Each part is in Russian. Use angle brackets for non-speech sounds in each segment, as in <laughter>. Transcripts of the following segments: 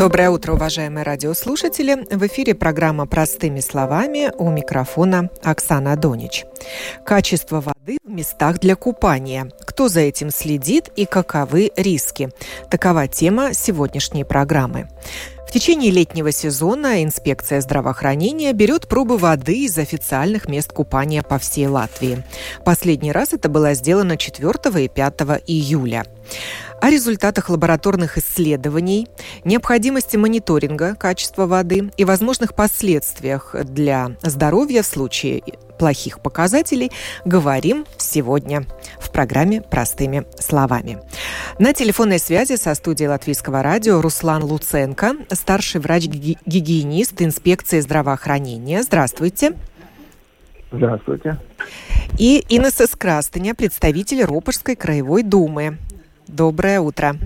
Доброе утро, уважаемые радиослушатели. В эфире программа «Простыми словами» у микрофона Оксана Донич. Качество воды в местах для купания. Кто за этим следит и каковы риски? Такова тема сегодняшней программы. В течение летнего сезона инспекция здравоохранения берет пробы воды из официальных мест купания по всей Латвии. Последний раз это было сделано 4 и 5 июля о результатах лабораторных исследований, необходимости мониторинга качества воды и возможных последствиях для здоровья в случае плохих показателей говорим сегодня в программе «Простыми словами». На телефонной связи со студией Латвийского радио Руслан Луценко, старший врач-гигиенист инспекции здравоохранения. Здравствуйте. Здравствуйте. И Инесса Скрастыня, представитель Ропожской краевой думы. Доброе утро.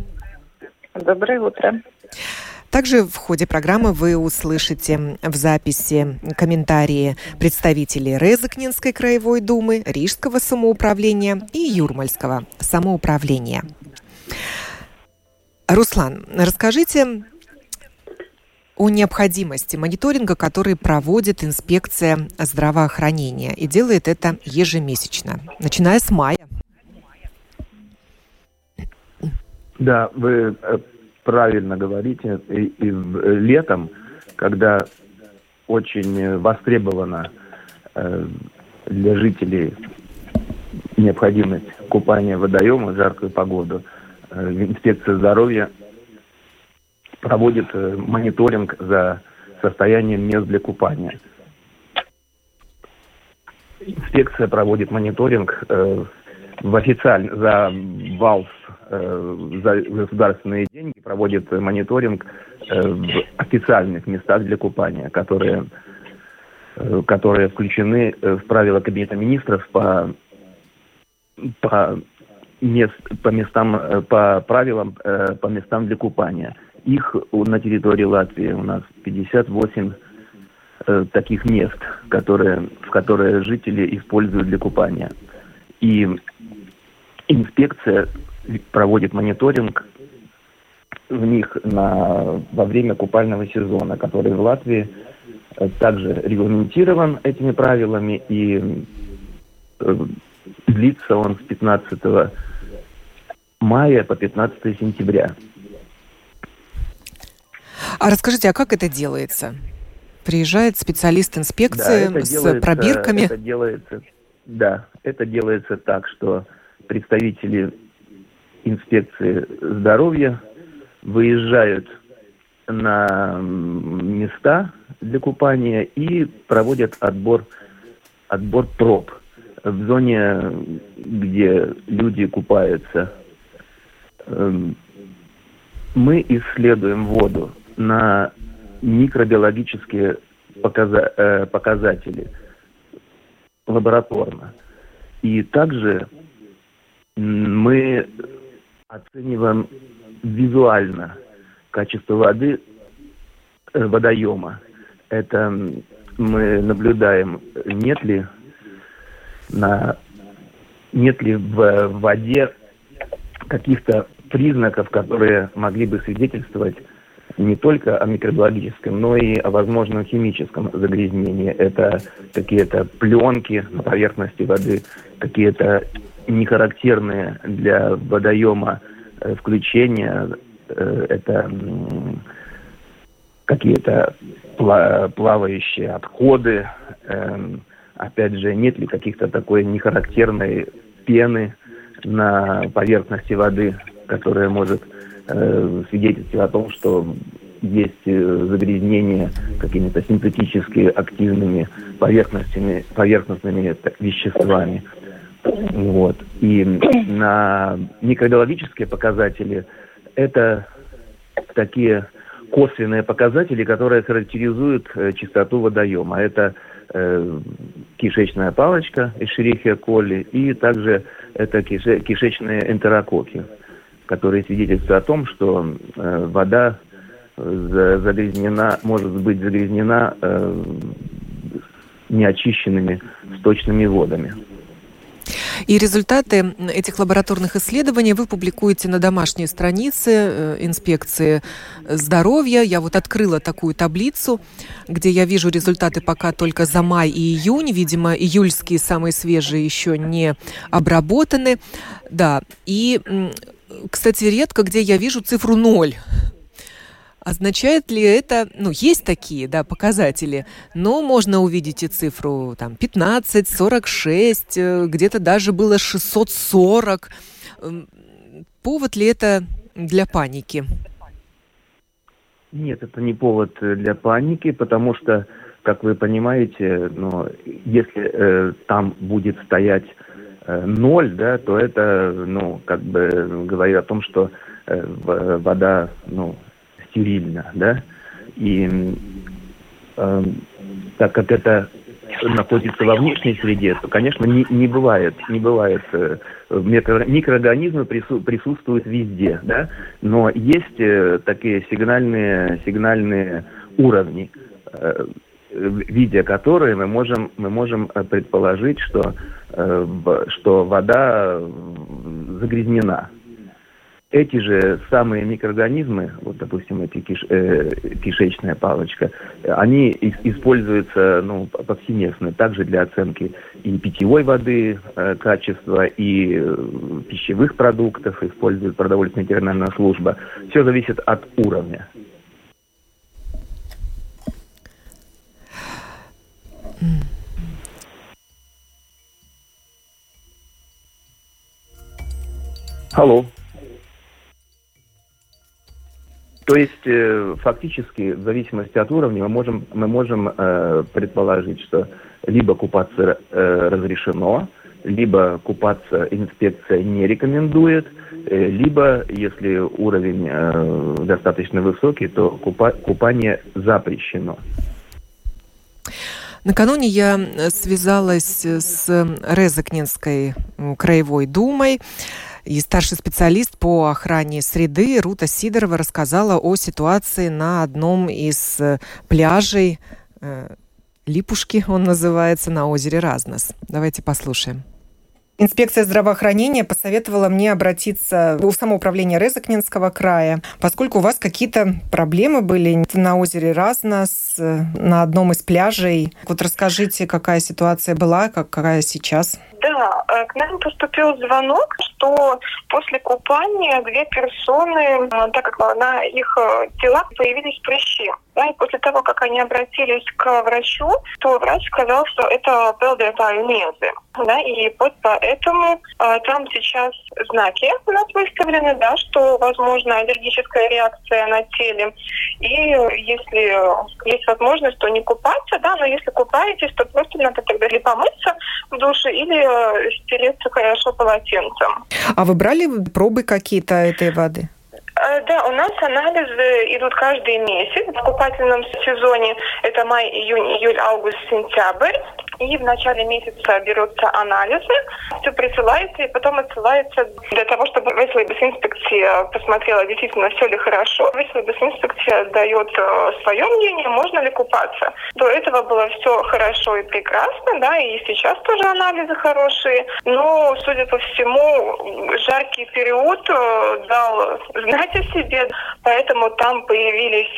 Доброе утро. Также в ходе программы вы услышите в записи комментарии представителей Резакнинской краевой думы, Рижского самоуправления и Юрмальского самоуправления. Руслан, расскажите о необходимости мониторинга, который проводит инспекция здравоохранения и делает это ежемесячно, начиная с мая. Да, вы э, правильно говорите. И, и э, летом, когда очень востребована э, для жителей необходимость купания водоема в жаркую погоду, э, инспекция здоровья проводит э, мониторинг за состоянием мест для купания. Инспекция проводит мониторинг э, в официаль... за ВАЛС Э, за государственные деньги проводит мониторинг э, в официальных местах для купания, которые, э, которые включены в правила Кабинета министров по, по, мест, по местам, по правилам, по местам для купания. Их на территории Латвии у нас 58 таких мест, которые, в которые жители используют для купания. И инспекция проводит мониторинг в них на, во время купального сезона, который в Латвии э, также регламентирован этими правилами и э, длится он с 15 мая по 15 сентября. А расскажите, а как это делается? Приезжает специалист инспекции да, с делается, пробирками? Это делается, да, это делается так, что представители инспекции здоровья выезжают на места для купания и проводят отбор, отбор проб в зоне, где люди купаются. Эм, мы исследуем воду на микробиологические э, показатели лабораторно. И также мы оцениваем визуально качество воды э, водоема. Это мы наблюдаем, нет ли на нет ли в воде каких-то признаков, которые могли бы свидетельствовать не только о микробиологическом, но и о возможном химическом загрязнении. Это какие-то пленки на поверхности воды, какие-то нехарактерные для водоема э, включения. Э, это какие-то плавающие отходы. Эм, опять же, нет ли каких-то такой нехарактерной пены на поверхности воды, которая может э, свидетельствовать о том, что есть загрязнение какими-то синтетически активными поверхностями, поверхностными веществами. Вот. И на микробиологические показатели это такие косвенные показатели, которые характеризуют э, чистоту водоема. Это э, кишечная палочка из шерихия коли и также это кише, кишечные энтерококи. которые свидетельствуют о том, что э, вода загрязнена, может быть загрязнена э, неочищенными сточными водами. И результаты этих лабораторных исследований вы публикуете на домашней странице э, инспекции здоровья. Я вот открыла такую таблицу, где я вижу результаты пока только за май и июнь. Видимо, июльские самые свежие еще не обработаны. Да, и, кстати, редко где я вижу цифру ноль. Означает ли это, ну, есть такие, да, показатели, но можно увидеть и цифру там 15, 46, э, где-то даже было 640. Эм, повод ли это для паники? Нет, это не повод э, для паники, потому что, как вы понимаете, ну, если э, там будет стоять э, ноль, да, то это, ну, как бы говорит о том, что э, вода, ну, стерильно, да, и э, так как это находится во внешней среде, то, конечно, не, не бывает, не бывает, э, микро, микроорганизмы прису, присутствуют везде, да, но есть э, такие сигнальные, сигнальные уровни, э, видя которые мы можем, мы можем э, предположить, что, э, что вода загрязнена, эти же самые микроорганизмы, вот, допустим, эти киш, э, кишечная палочка, они используются ну, повсеместно, также для оценки и питьевой воды э, качества, и э, пищевых продуктов, использует продовольственная ветеринарная служба. Все зависит от уровня. Алло. То есть э, фактически в зависимости от уровня мы можем, мы можем э, предположить, что либо купаться э, разрешено, либо купаться инспекция не рекомендует, э, либо, если уровень э, достаточно высокий, то купа купание запрещено. Накануне я связалась с Резакнинской краевой думой. И старший специалист по охране среды Рута Сидорова рассказала о ситуации на одном из э, пляжей э, Липушки, он называется, на озере Разнос. Давайте послушаем. Инспекция здравоохранения посоветовала мне обратиться в самоуправление Резакнинского края, поскольку у вас какие-то проблемы были на озере Разнос, э, на одном из пляжей. Вот расскажите, какая ситуация была, какая сейчас. Да, э, к нам поступил звонок, что после купания две персоны, так как на их э, телах появились прыщи. Да, и после того, как они обратились к врачу, то врач сказал, что это пелдепальмезы. Да, и вот поэтому э, там сейчас знаки у нас выставлены, да, что возможно аллергическая реакция на теле. И если есть возможность, то не купаться, да, но если купаетесь, то просто надо тогда или помыться в душе, или э, стереться хорошо полотенцем. А вы брали пробы какие-то этой воды? Э, да, у нас анализы идут каждый месяц. В купательном сезоне это май, июнь, июль, август, сентябрь. И в начале месяца берутся анализы, все присылается, и потом отсылается для того, чтобы инспекция посмотрела, действительно, все ли хорошо. инспекция дает э, свое мнение, можно ли купаться. До этого было все хорошо и прекрасно, да, и сейчас тоже анализы хорошие. Но, судя по всему, жаркий период э, дал знать о себе, поэтому там появились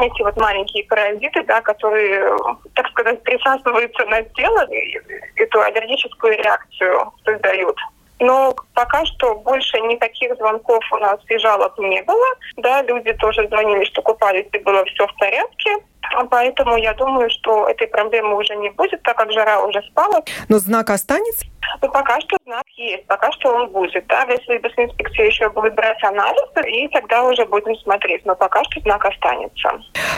эти вот маленькие паразиты, да, которые, так сказать, присасываются на тело, и эту аллергическую реакцию создают. Но пока что больше никаких звонков у нас и жалоб не было. Да, люди тоже звонили, что купались и было все в порядке. Поэтому я думаю, что этой проблемы уже не будет, так как жара уже спала. Но знак останется? Ну, пока что знак есть, пока что он будет. Да? Если инспекция еще будет брать анализы, и тогда уже будем смотреть. Но пока что знак останется.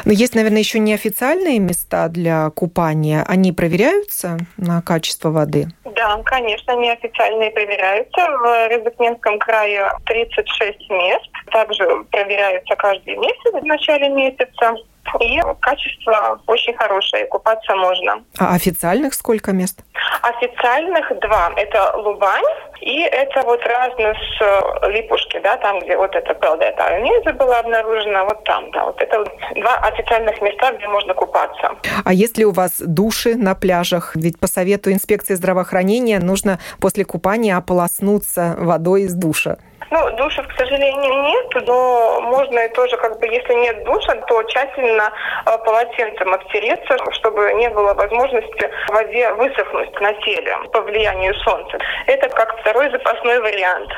Но есть, наверное, еще неофициальные места для купания. Они проверяются на качество воды? Да, конечно, неофициальные проверяются. В Резакненском крае 36 мест. Также проверяются каждый месяц в начале месяца. И качество очень хорошее, купаться можно. А официальных сколько мест? Официальных два. Это Лубань и это вот разные с э, Липушки, да, там, где вот эта Пелдета Низе была обнаружена, вот там, да. Вот это два официальных места, где можно купаться. А есть ли у вас души на пляжах? Ведь по совету инспекции здравоохранения нужно после купания ополоснуться водой из душа. Ну, душа, к сожалению, нет, но можно и тоже, как бы, если нет душа, то тщательно э, полотенцем обтереться, чтобы не было возможности в воде высохнуть на теле по влиянию солнца. Это как второй запасной вариант.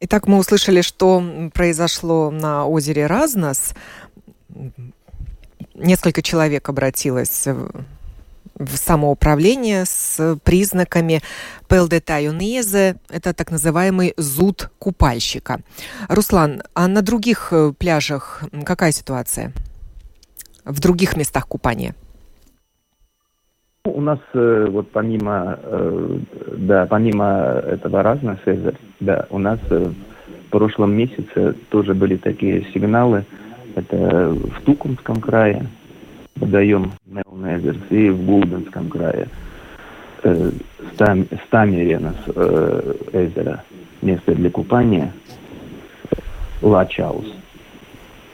Итак, мы услышали, что произошло на озере Разнос. Несколько человек обратилось в самоуправление с признаками пелдетаюнезе, это так называемый зуд купальщика. Руслан, а на других э, пляжах какая ситуация? В других местах купания? У нас э, вот помимо, э, да, помимо этого разного да, у нас в прошлом месяце тоже были такие сигналы. Это в Тукумском крае, водоем Мелнезерс и в Гулденском крае. Э, Стам, Стамерена э, озеро, место для купания, Лачаус.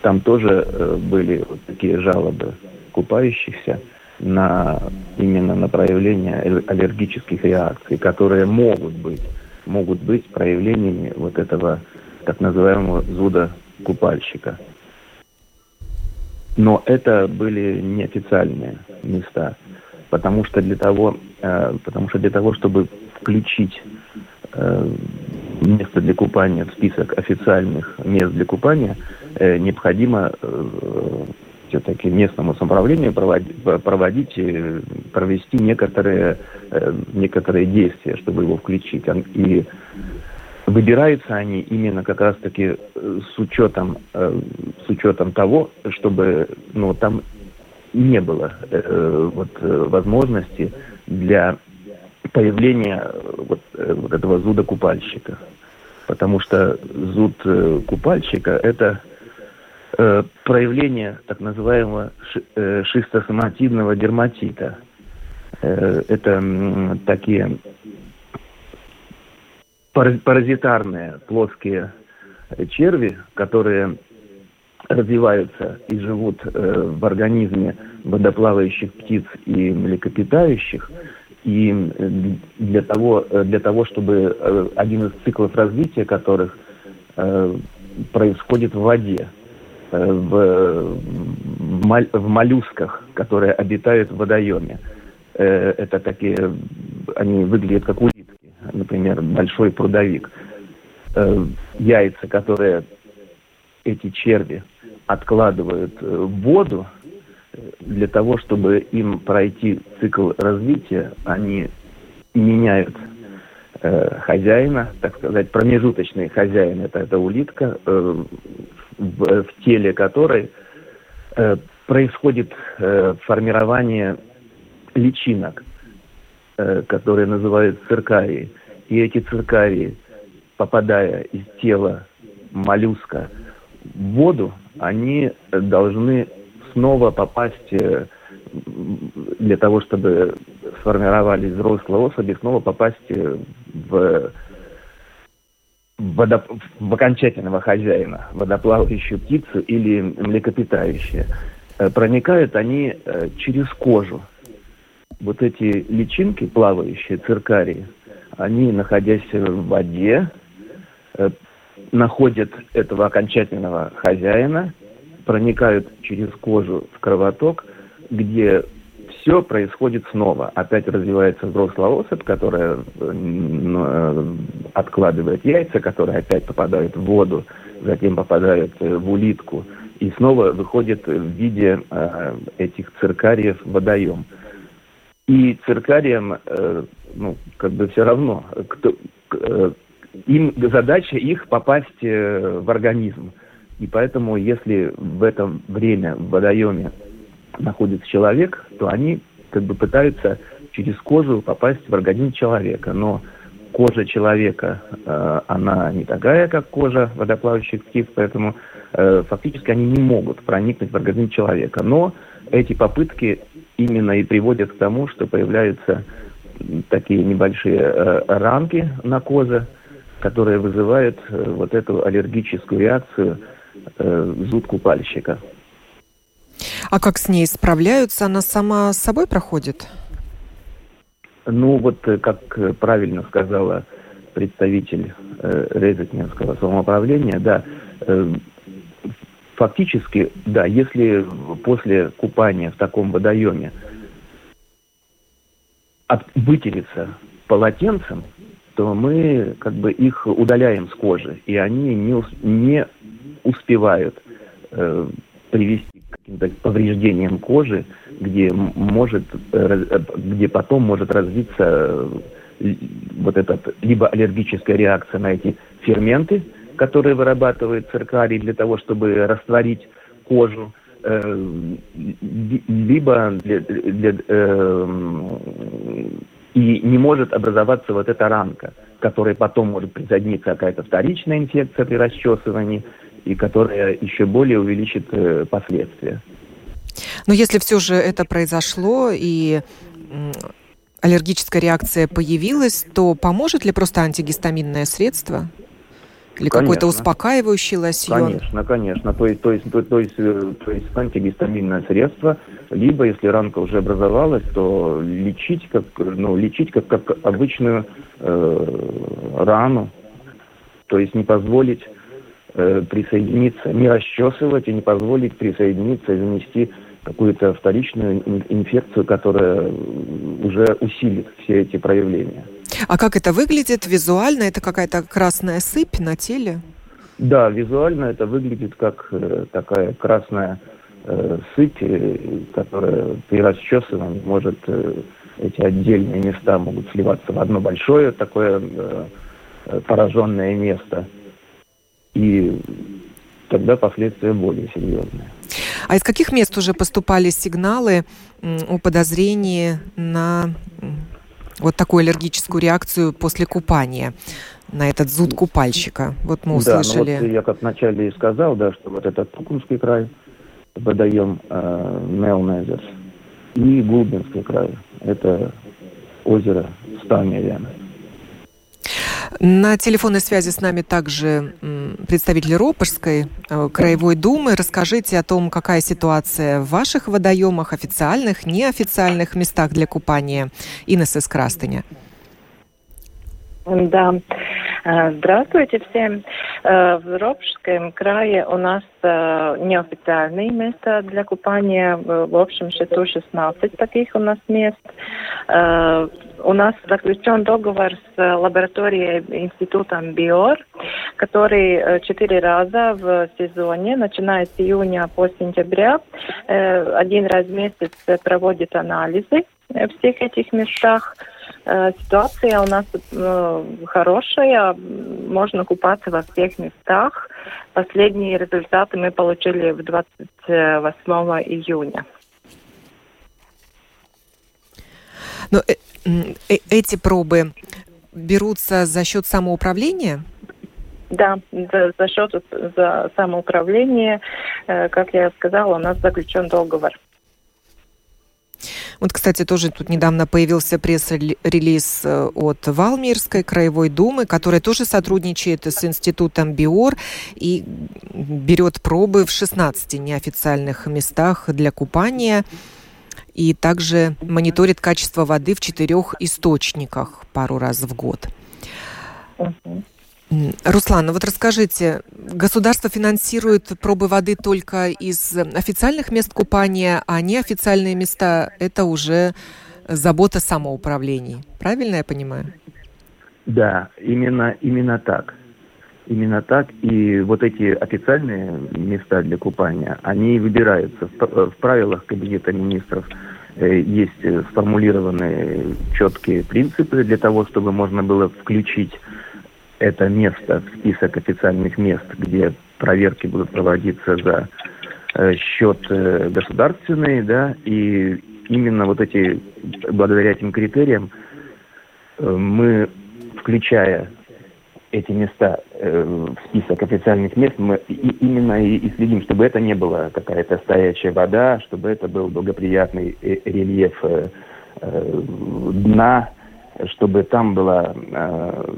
Там тоже э, были вот такие жалобы купающихся на именно на проявление аллергических реакций, которые могут быть, могут быть проявлениями вот этого так называемого зуда купальщика. Но это были неофициальные места, потому что для того, э, потому что для того, чтобы включить э, место для купания в список официальных мест для купания, э, необходимо все-таки местному самоуправлению проводить, проводить провести некоторые, некоторые действия, чтобы его включить. И Выбираются они именно как раз-таки э, с учетом, э, с учетом того, чтобы ну, там не было э, вот, возможности для появления вот, вот этого зуда купальщика. Потому что зуд купальщика – это проявление так называемого шистосомативного дерматита. Это такие паразитарные плоские черви, которые развиваются и живут э, в организме водоплавающих птиц и млекопитающих. И э, для того, э, для того, чтобы э, один из циклов развития которых э, происходит в воде, э, в, в моллюсках, которые обитают в водоеме. Э, это такие, они выглядят как улитки например, большой прудовик, э, яйца, которые эти черви откладывают э, в воду, э, для того, чтобы им пройти цикл развития, они меняют э, хозяина, так сказать, промежуточный хозяин, это эта улитка, э, в, в теле которой э, происходит э, формирование личинок, э, которые называют циркарией. И эти циркарии, попадая из тела моллюска в воду, они должны снова попасть э, для того, чтобы сформировались взрослые особи, снова попасть э, в, водоп... в окончательного хозяина, водоплавающую птицу или млекопитающее. Э, проникают они через кожу. Вот эти личинки, плавающие циркарии, они, находясь в воде, э, находят этого окончательного хозяина, проникают через кожу в кровоток, где все происходит снова. Опять развивается взрослая особь, которая э, э, откладывает яйца, которые опять попадают в воду, затем попадают в улитку, и снова выходит в виде этих циркариев водоем. И циркариям, э, ну, как бы все равно, кто, э, им задача их попасть э, в организм. И поэтому, если в это время в водоеме находится человек, то они как бы пытаются через кожу попасть в организм человека. Но кожа человека, она не такая, как кожа водоплавающих птиц, поэтому фактически они не могут проникнуть в организм человека. Но эти попытки именно и приводят к тому, что появляются такие небольшие э, ранки на козе, которые вызывают э, вот эту аллергическую реакцию э, зуд купальщика. А как с ней справляются? Она сама с собой проходит? Ну, вот как правильно сказала представитель э, Резекненского самоуправления, да, э, фактически, да, если после купания в таком водоеме от, вытереться полотенцем, то мы как бы их удаляем с кожи, и они не, не успевают э, привести к каким-то повреждениям кожи, где может, э, где потом может развиться вот этот либо аллергическая реакция на эти ферменты, которые вырабатывает циркарий для того, чтобы растворить кожу, э, либо для, для, э, и не может образоваться вот эта ранка, которая потом может присоединиться какая-то вторичная инфекция при расчесывании, и которая еще более увеличит э, последствия. Но если все же это произошло и аллергическая реакция появилась, то поможет ли просто антигистаминное средство? Или какой-то успокаивающий лосьон? Конечно, конечно. То есть, то есть, то, то есть, э, то есть антигистаминное средство, либо если ранка уже образовалась, то лечить как, ну, лечить как, как обычную э, рану. То есть не позволить э, присоединиться, не расчесывать и не позволить присоединиться и занести какую-то вторичную инфекцию, которая уже усилит все эти проявления. А как это выглядит визуально? Это какая-то красная сыпь на теле? Да, визуально это выглядит как э, такая красная э, сыпь, э, которая при расчесывании может э, эти отдельные места могут сливаться в одно большое такое э, э пораженное место. И тогда последствия более серьезные. А из каких мест уже поступали сигналы о подозрении на вот такую аллергическую реакцию после купания? на этот зуд купальщика. Вот мы услышали. Да, ну вот я как вначале и сказал, да, что вот этот Тукумский край, водоем э, Мелнезерс, и Гулбинский край, это озеро Стамия. На телефонной связи с нами также представитель Ропожской э, краевой думы. Расскажите о том, какая ситуация в ваших водоемах, официальных, неофициальных местах для купания. Инесса из. Да. Э, здравствуйте всем. Э, в Ропшском крае у нас неофициальные места для купания. В общем, 16 таких у нас мест. У нас заключен договор с лабораторией институтом БИОР, который э, четыре раза в сезоне, начиная с июня по сентября, э, один раз в месяц проводит анализы в всех этих местах. Э, ситуация у нас хорошая, можно купаться во всех местах. Последние результаты мы получили в 28 июня. Но э, эти пробы берутся за счет самоуправления? Да, за, за счет за самоуправления, э, как я сказала, у нас заключен договор. Вот, кстати, тоже тут недавно появился пресс-релиз э, от Валмирской краевой думы, которая тоже сотрудничает с институтом БИОР и берет пробы в 16 неофициальных местах для купания и также мониторит качество воды в четырех источниках пару раз в год. Руслан, ну вот расскажите, государство финансирует пробы воды только из официальных мест купания, а неофициальные места – это уже забота самоуправлений. Правильно я понимаю? Да, именно, именно так. Именно так. И вот эти официальные места для купания, они выбираются в, правилах Кабинета министров – Э, есть э, сформулированы четкие принципы для того, чтобы можно было включить это место в список официальных мест, где проверки будут проводиться за э, счет государственный, да, и именно вот эти, благодаря этим критериям, мы, включая эти места э, в список официальных мест, мы и, именно и, и следим, чтобы это не была какая-то стоячая вода, чтобы это был благоприятный э, рельеф э, э, дна, чтобы там была э,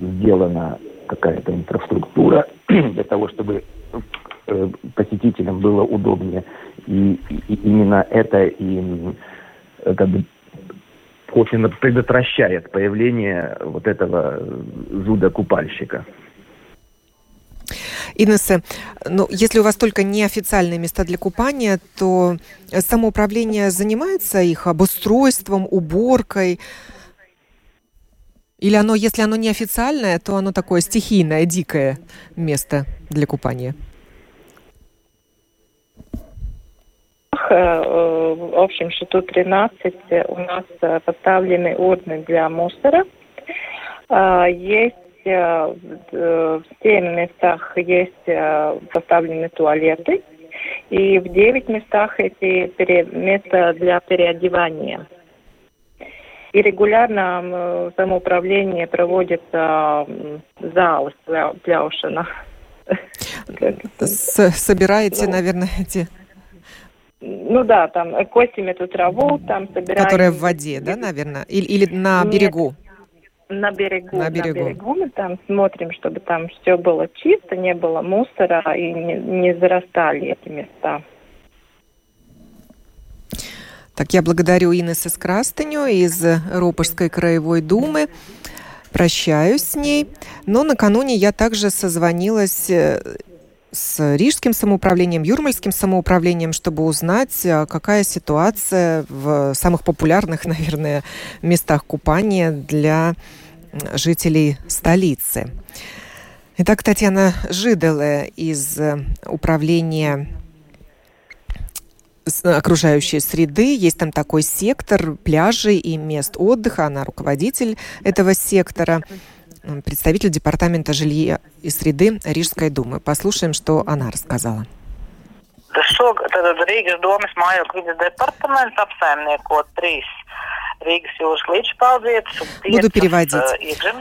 сделана какая-то инфраструктура <clears throat> для того, чтобы э, посетителям было удобнее. И, и именно это и как бы косвенно предотвращает появление вот этого зуда-купальщика. Инесса, ну, если у вас только неофициальные места для купания, то самоуправление занимается их обустройством, уборкой? Или оно, если оно неофициальное, то оно такое стихийное, дикое место для купания? Э, в общем, тут 13 у нас э, поставлены урны для мусора. Есть э, в 7 местах есть поставлены туалеты. И в 9 местах эти места для переодевания. И регулярно самоуправление проводит зал для, для Ошина. Собираете, наверное, эти ну да, там косим эту траву, там собираем... Которая в воде, да, наверное? Или, или на Нет, берегу? На берегу, на берегу. На берегу мы там смотрим, чтобы там все было чисто, не было мусора и не, не зарастали эти места. Так, я благодарю Инессы Скрастыню из Ропожской краевой думы. Прощаюсь с ней. Но накануне я также созвонилась э, с Рижским самоуправлением, Юрмальским самоуправлением, чтобы узнать, а, какая ситуация в самых популярных, <laughs> наверное, местах купания для жителей столицы. Итак, Татьяна Жиделе из э, управления окружающей среды. Есть там такой сектор пляжей и мест отдыха. Она руководитель этого сектора представитель Департамента жилья и среды Рижской думы. Послушаем, что она рассказала. Tad Rīgas domas mājokļu vidas departaments apsaimniekot trīs Буду переводить.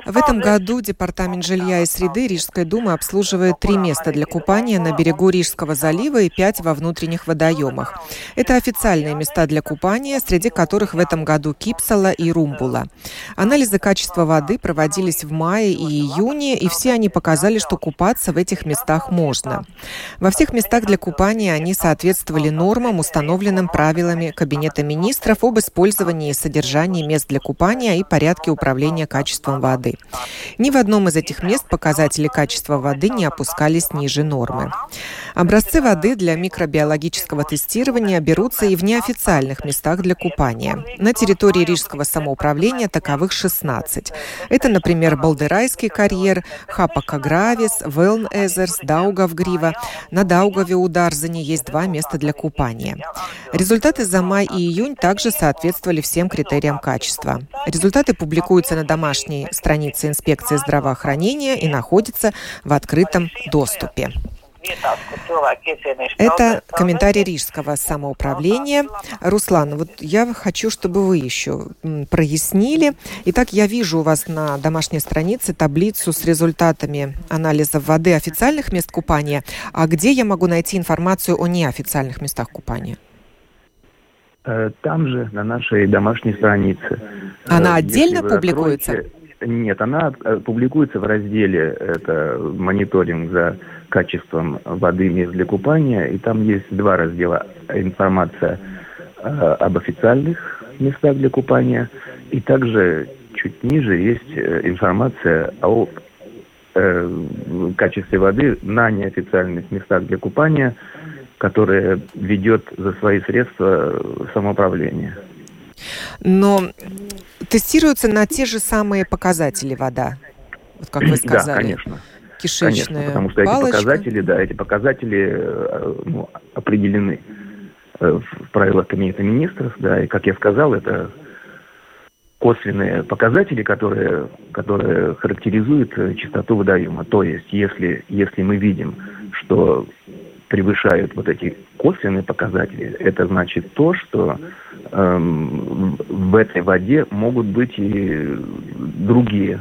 В этом году Департамент жилья и среды Рижской думы обслуживает три места для купания на берегу Рижского залива и пять во внутренних водоемах. Это официальные места для купания, среди которых в этом году Кипсала и Румбула. Анализы качества воды проводились в мае и июне, и все они показали, что купаться в этих местах можно. Во всех местах для купания они соответствовали нормам, установленным правилами Кабинета министров об использовании и содержании содержании мест для купания и порядке управления качеством воды. Ни в одном из этих мест показатели качества воды не опускались ниже нормы. Образцы воды для микробиологического тестирования берутся и в неофициальных местах для купания. На территории Рижского самоуправления таковых 16. Это, например, Балдерайский карьер, Хапакагравис, Велн Эзерс, Даугавгрива. На Даугаве у Дарзани есть два места для купания. Результаты за май и июнь также соответствовали всем критериям качества. Результаты публикуются на домашней странице инспекции здравоохранения и находятся в открытом доступе. Это комментарий Рижского самоуправления. Руслан, вот я хочу, чтобы вы еще прояснили. Итак, я вижу у вас на домашней странице таблицу с результатами анализа воды официальных мест купания. А где я могу найти информацию о неофициальных местах купания? Э, там же, на нашей домашней странице. Она э, отдельно публикуется? Откроете... Нет, она э, публикуется в разделе это мониторинг за качеством воды мест для купания, и там есть два раздела. Информация об официальных местах для купания, и также чуть ниже есть информация о качестве воды на неофициальных местах для купания, которое ведет за свои средства самоуправление. Но тестируется на те же самые показатели вода, вот как вы сказали. Да, конечно. Кишечная конечно, потому что палочка. эти показатели, да, эти показатели э, ну, определены э, в правилах Кабинета министров, да, и, как я сказал, это косвенные показатели, которые, которые характеризуют э, чистоту водоема. То есть, если, если мы видим, что превышают вот эти косвенные показатели, это значит то, что эм, в этой воде могут быть и другие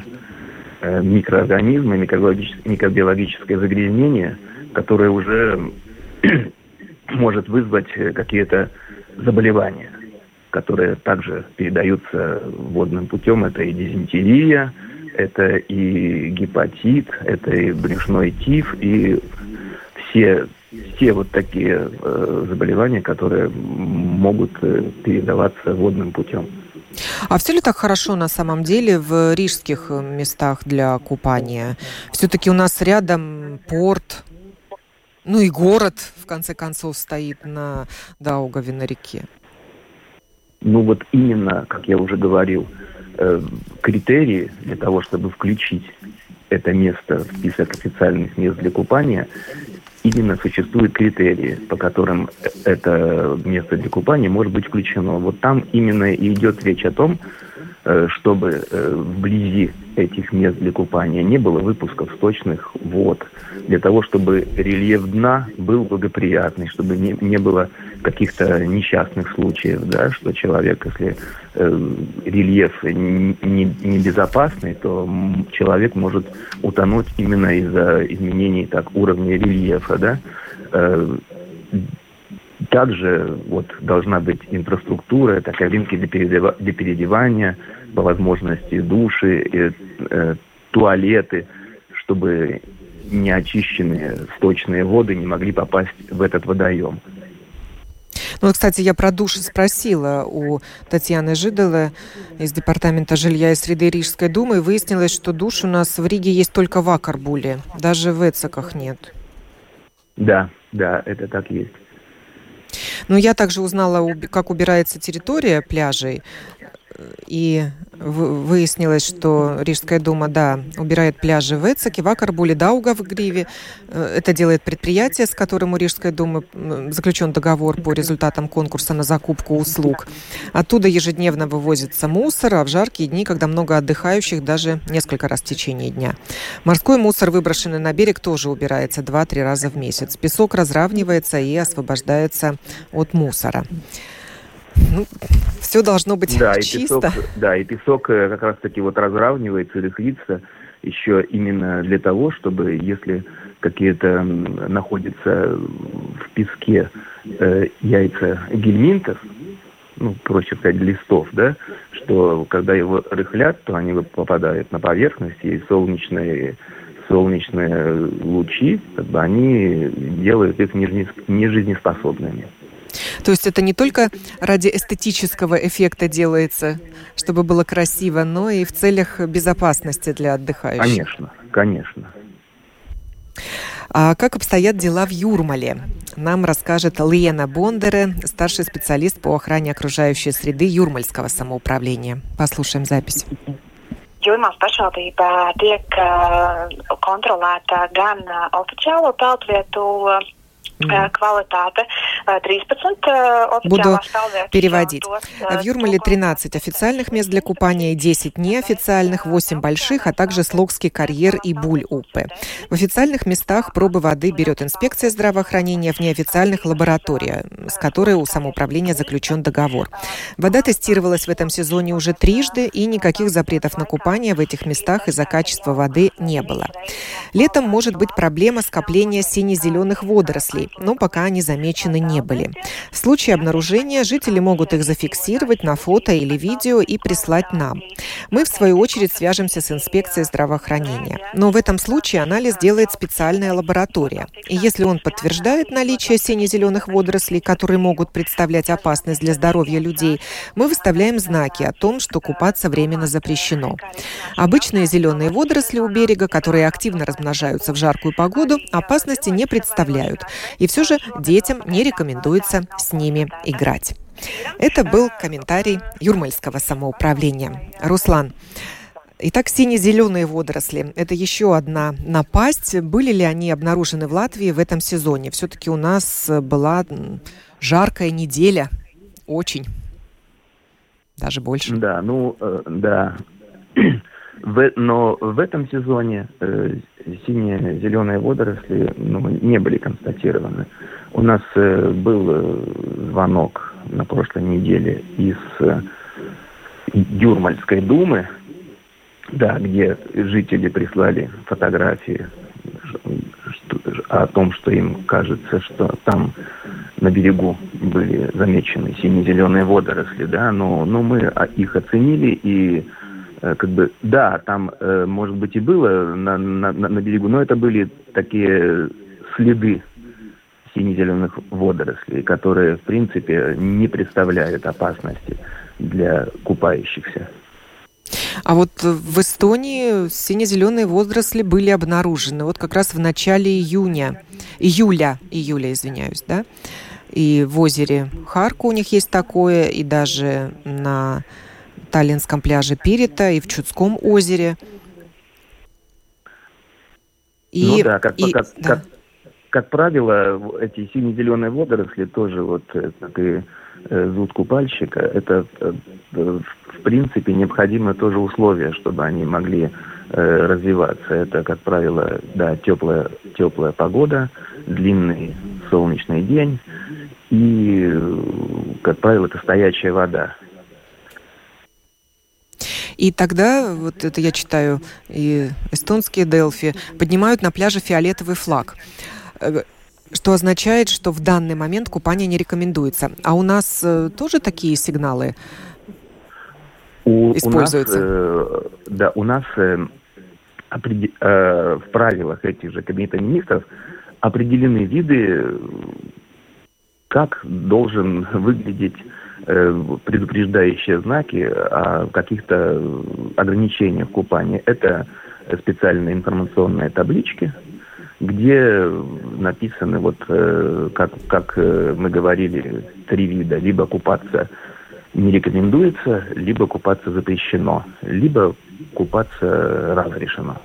э, микроорганизмы, микробиологическое, микробиологическое загрязнение, которое уже <clears throat> может вызвать какие-то заболевания, которые также передаются водным путем. Это и дизентерия, это и гепатит, это и брюшной тиф, и все, все вот такие э, заболевания, которые могут э, передаваться водным путем. А все ли так хорошо на самом деле в рижских местах для купания? Все-таки у нас рядом порт, ну и город, в конце концов, стоит на Даугаве на реке. Ну вот именно, как я уже говорил, э, критерии для того, чтобы включить это место в список официальных мест для купания, именно существуют критерии, по которым это место для купания может быть включено. Вот там именно и идет речь о том, Э, чтобы э, вблизи этих мест для купания не было выпусков сточных вод, для того, чтобы рельеф дна был благоприятный, чтобы не, не было каких-то несчастных случаев, да, что человек, если э, рельеф небезопасный, не, не то человек может утонуть именно из-за изменений так, уровня рельефа. Да. Э, также вот должна быть инфраструктура, это кабинки для, переодева- для переодевания, по возможности души, и, э, туалеты, чтобы неочищенные сточные воды не могли попасть в этот водоем. Ну, кстати, я про души спросила у Татьяны Жидовой из Департамента жилья и среды Рижской думы. И выяснилось, что душ у нас в Риге есть только в Акарбуле, даже в Эцеках нет. Да, да, это так есть. Ну, я также узнала, как убирается территория пляжей и выяснилось, что Рижская дума, да, убирает пляжи в Эцеке, в Акарбуле, Дауга в Гриве. Э, это делает предприятие, с которым у Рижской думы заключен договор по результатам конкурса на закупку услуг. Оттуда ежедневно вывозится мусор, а в жаркие дни, когда много отдыхающих, даже несколько раз в течение дня. Морской мусор, выброшенный на берег, тоже убирается 2-3 раза в месяц. Песок разравнивается и освобождается от мусора. Ну, все должно быть да, чисто. И песок, да, и песок э, как раз-таки вот разравнивается, рыхлится еще именно для того, чтобы если какие-то находятся в песке э, яйца гельминтов, ну, проще сказать, листов, да, что когда его рыхлят, то они попадают на поверхность, и солнечные, солнечные лучи, как бы они делают их нежизнеспособными. То есть это не только ради эстетического эффекта делается, чтобы было красиво, но и в целях безопасности для отдыхающих. Конечно, конечно. А как обстоят дела в Юрмале? Нам расскажет Лена Бондере, старший специалист по охране окружающей среды Юрмальского самоуправления. Послушаем запись. Jūrmālas pašvaldībā tiek kontrolēta gan oficiālo peldvietu Квалитаты 13 Буду переводить. В Юрмале 13 официальных мест для купания и 10 неофициальных, 8 больших, а также Слогский карьер и Буль-Упе. В официальных местах пробы воды берет инспекция здравоохранения, в неофициальных – лаборатория, с которой у самоуправления заключен договор. Вода тестировалась в этом сезоне уже трижды, и никаких запретов на купание в этих местах из-за качества воды не было. Летом может быть проблема скопления сине-зеленых водорослей, но пока они замечены не были. В случае обнаружения жители могут их зафиксировать на фото или видео и прислать нам. Мы, в свою очередь, свяжемся с инспекцией здравоохранения. Но в этом случае анализ делает специальная лаборатория. И если он подтверждает наличие сине-зеленых водорослей, которые могут представлять опасность для здоровья людей, мы выставляем знаки о том, что купаться временно запрещено. Обычные зеленые водоросли у берега, которые активно размножаются в жаркую погоду, опасности не представляют. И все же детям не рекомендуется с ними играть. Это был комментарий Юрмальского самоуправления. Руслан, Итак, сине-зеленые водоросли – это еще одна напасть. Были ли они обнаружены в Латвии в этом сезоне? Все-таки у нас была жаркая неделя, очень, даже больше. Да, ну, э, да. <clears throat> В, но в этом сезоне э, синие зеленые водоросли ну, не были констатированы. У нас э, был э, звонок на прошлой неделе из э, Юрмальской думы, да, где жители прислали фотографии о том, что им кажется, что там на берегу были замечены сине-зеленые водоросли, да, но, но мы их оценили и как бы, да, там, может быть, и было на, на, на берегу, но это были такие следы сине-зеленых водорослей, которые, в принципе, не представляют опасности для купающихся. А вот в Эстонии сине-зеленые водоросли были обнаружены вот как раз в начале июня, июля, июля, извиняюсь, да? И в озере Харку у них есть такое, и даже на Таллинском пляже Пирита, и в Чудском озере. И, ну да, как, и, как, да. Как, как правило, эти сине-зеленые водоросли тоже, вот э, как и э, зуд купальщика, это э, в принципе необходимо тоже условие, чтобы они могли развиваться. Это, как правило, да, теплая, теплая погода, длинный солнечный день и, как правило, это стоячая вода. И тогда, вот это я читаю, и эстонские Делфи поднимают на пляже фиолетовый флаг что означает, что в данный момент купание не рекомендуется. А у нас э, тоже такие сигналы у, используются? У нас, э, да, у нас э, определ, э, в правилах этих же кабинета министров определены виды, как должен выглядеть э, предупреждающие знаки о каких-то ограничениях купания. Это специальные информационные таблички, где написаны, вот э, как, как э, мы говорили, три вида. Либо купаться не рекомендуется, либо купаться запрещено, либо купаться разрешено.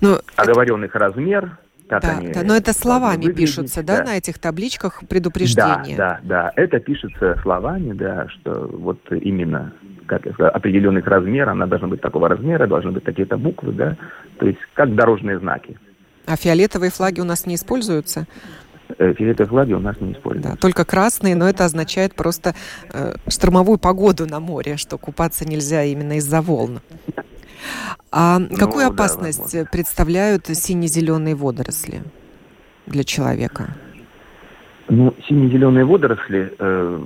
Ну, Оговоренных размер, как да, они... Да, но это словами пишутся, да, да, на этих табличках предупреждения? Да, да, да, это пишется словами, да, что вот именно как я сказал, определенных размеров, она должна быть такого размера, должны быть такие-то буквы, да, то есть как дорожные знаки. А фиолетовые флаги у нас не используются? Э, фиолетовые флаги у нас не используются. Да, только красные, но это означает просто э, штормовую погоду на море, что купаться нельзя именно из-за волн. А ну, какую опасность да, представляют сине-зеленые водоросли для человека? Ну, сине-зеленые водоросли, э,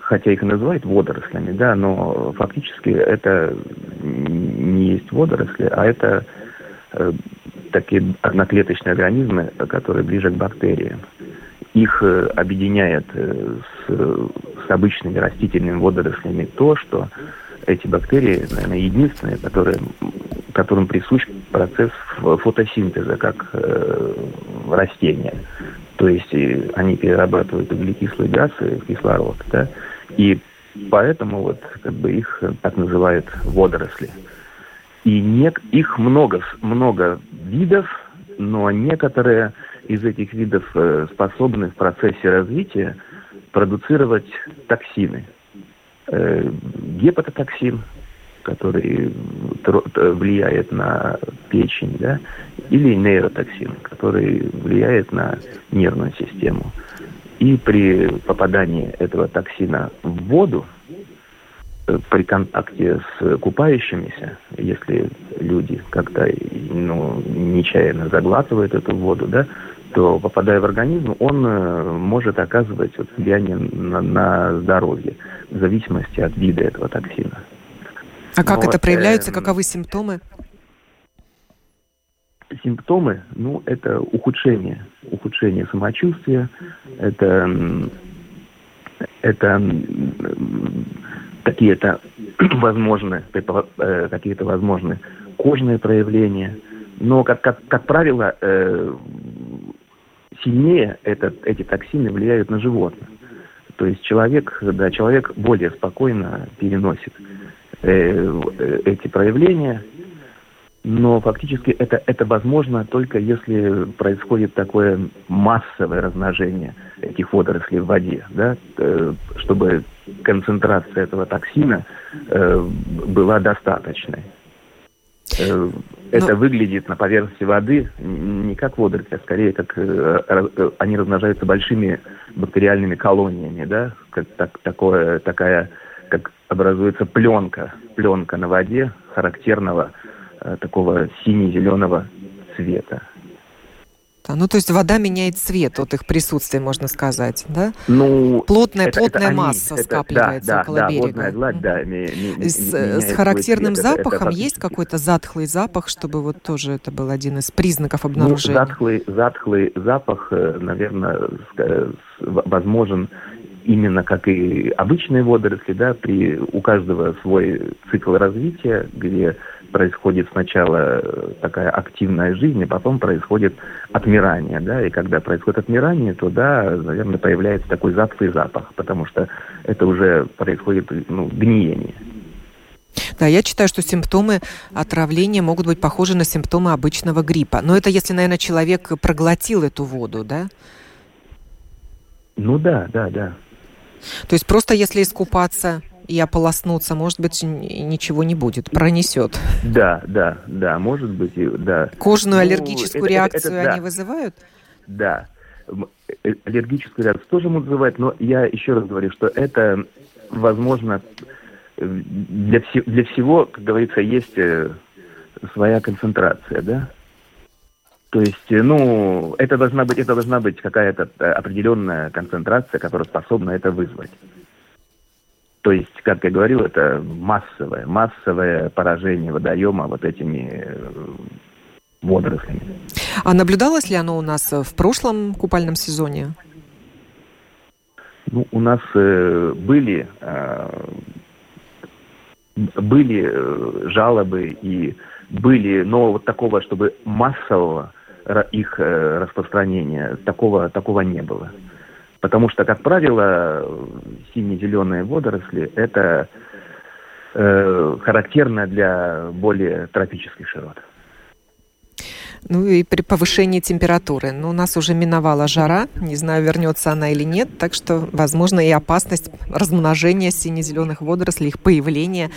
хотя их и называют водорослями, да, но фактически это не есть водоросли, а это э, такие одноклеточные организмы, которые ближе к бактериям. Их э, объединяет э, с, с обычными растительными водорослями то, что эти бактерии, наверное, единственные, которые, которым присущ процесс фотосинтеза, как э, растения. То есть они перерабатывают углекислые газы в кислород, да, и поэтому вот как бы их так называют водоросли. И не, их много, много видов, но некоторые из этих видов э, способны в процессе развития продуцировать токсины. Э, гепатотоксин, который влияет на печень, да, или нейротоксин, который влияет на нервную систему. И при попадании этого токсина в воду, при контакте с купающимися, если люди как-то ну, нечаянно заглатывают эту воду, да, то попадая в организм, он э, может оказывать вот, влияние на, на здоровье в зависимости от вида этого токсина. А как Но, это проявляется? Э, Каковы симптомы? Симптомы, ну, это ухудшение, ухудшение самочувствия, это, это какие-то <clears throat> возможны, э, какие-то возможны кожные проявления. Но, как, как, как правило, э, сильнее этот, эти токсины влияют на животных. То есть человек, да, человек более спокойно переносит э, эти проявления, но фактически это, это возможно только если происходит такое массовое размножение этих водорослей в воде, да, э, чтобы концентрация этого токсина э, была достаточной. Э, это Но... выглядит на поверхности воды не как водоросли, а скорее как они размножаются большими бактериальными колониями, да, как так, такое, такая как образуется пленка, пленка на воде характерного такого сине-зеленого цвета. Да, ну, то есть вода меняет цвет от их присутствия, можно сказать, да? Ну, плотная, это, плотная это масса они, скапливается да, около да, берега. Водная гладь, да, ми, ми, с, с характерным цвет, запахом это, это есть какой-то затхлый запах, чтобы вот тоже это был один из признаков ну, обнаружения? Ну, затхлый, затхлый запах, э, наверное, возможен именно как и обычные водоросли, да, при, у каждого свой цикл развития, где происходит сначала такая активная жизнь, а потом происходит отмирание, да, и когда происходит отмирание, то, да, наверное, появляется такой затхлый запах, потому что это уже происходит, ну, гниение. Да, я считаю, что симптомы отравления могут быть похожи на симптомы обычного гриппа. Но это если, наверное, человек проглотил эту воду, да? Ну да, да, да. То есть просто если искупаться и ополоснуться, может быть, ничего не будет, пронесет. Да, да, да, может быть, да. Кожную ну, аллергическую это, реакцию это, это, они да. вызывают? Да. Э, аллергическую реакцию тоже могут вызывать, но я еще раз говорю, что это, возможно, для, все, для всего, как говорится, есть э, своя концентрация, да? То есть, э, ну, это должна быть, это должна быть какая-то определенная концентрация, которая способна это вызвать. То есть, как я говорил, это массовое, массовое поражение водоема вот этими э, водорослями. А наблюдалось ли оно у нас в прошлом купальном сезоне? Ну, у нас э, были, э, были э, жалобы и были, но вот такого, чтобы массового их э, распространения, такого, такого не было. Потому что, как правило, сине-зеленые водоросли – это э, характерно для более тропических широт. Ну и при повышении температуры. Но ну, у нас уже миновала жара, не знаю, вернется она или нет, так что, возможно, и опасность размножения сине-зеленых водорослей, их появления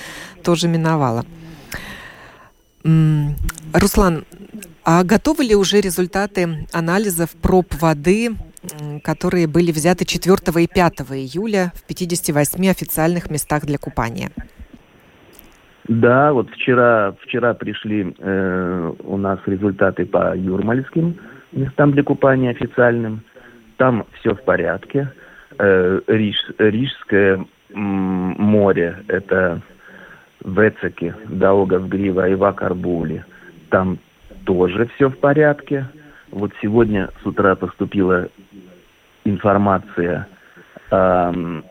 тоже миновала. Руслан, а готовы ли уже результаты анализов проб воды которые были взяты 4 и 5 июля в 58 официальных местах для купания. Да, вот вчера, вчера пришли э, у нас результаты по юрмальским местам для купания официальным. Там все в порядке. Э, Риж, Рижское море, это Вецеки, Даугавгрива и Вакарбули. Там тоже все в порядке. Вот сегодня с утра поступила информация э,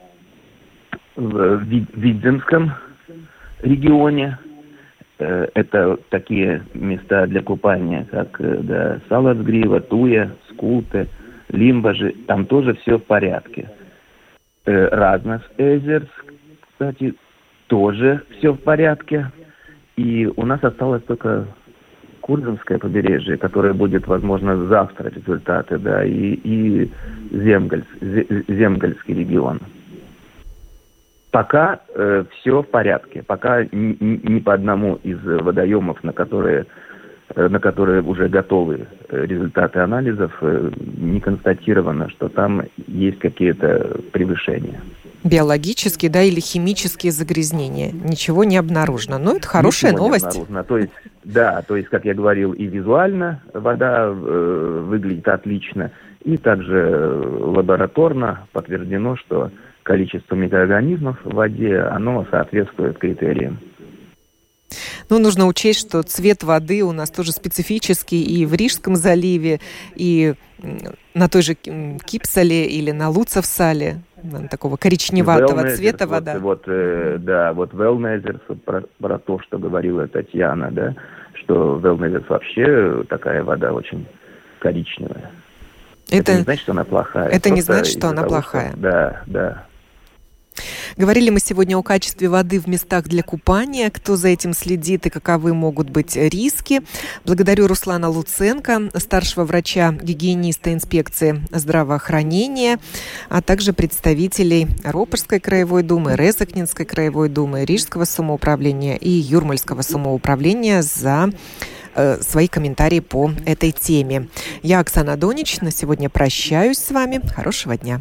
в Видземском регионе. Э, это такие места для купания, как э, да, Салацгрива, Туя, Скулте, Лимбажи. Там тоже все в порядке. Э, Разнос Эзерс, кстати, тоже все в порядке. И у нас осталось только Курганское побережье, которое будет, возможно, завтра результаты, да, и, и Земгальс, Земгальский регион. Пока э, все в порядке, пока ни, ни по одному из водоемов, на которые, на которые уже готовы э, результаты анализов, э, не констатировано, что там есть какие-то превышения биологические, да, или химические загрязнения. Ничего не обнаружено. Но это хорошая Ничего новость. Не обнаружено. То есть, да, то есть, как я говорил, и визуально вода э, выглядит отлично, и также лабораторно подтверждено, что количество микроорганизмов в воде, оно соответствует критериям. Ну, нужно учесть, что цвет воды у нас тоже специфический и в Рижском заливе, и на той же Кипсале или на Луцевсале такого коричневатого Wellness, цвета вот, вода. Вот, э, да, вот Wellness, про, про то, что говорила Татьяна, да, что Wellness вообще такая вода очень коричневая. Это, это не значит, что она плохая. Это не значит, что она того, плохая. Что, да, да. Говорили мы сегодня о качестве воды в местах для купания, кто за этим следит и каковы могут быть риски. Благодарю Руслана Луценко, старшего врача-гигиениста инспекции здравоохранения, а также представителей Ропорской краевой думы, Резакнинской краевой думы, Рижского самоуправления и Юрмальского самоуправления за э, свои комментарии по этой теме. Я Оксана Донич. На сегодня прощаюсь с вами. Хорошего дня.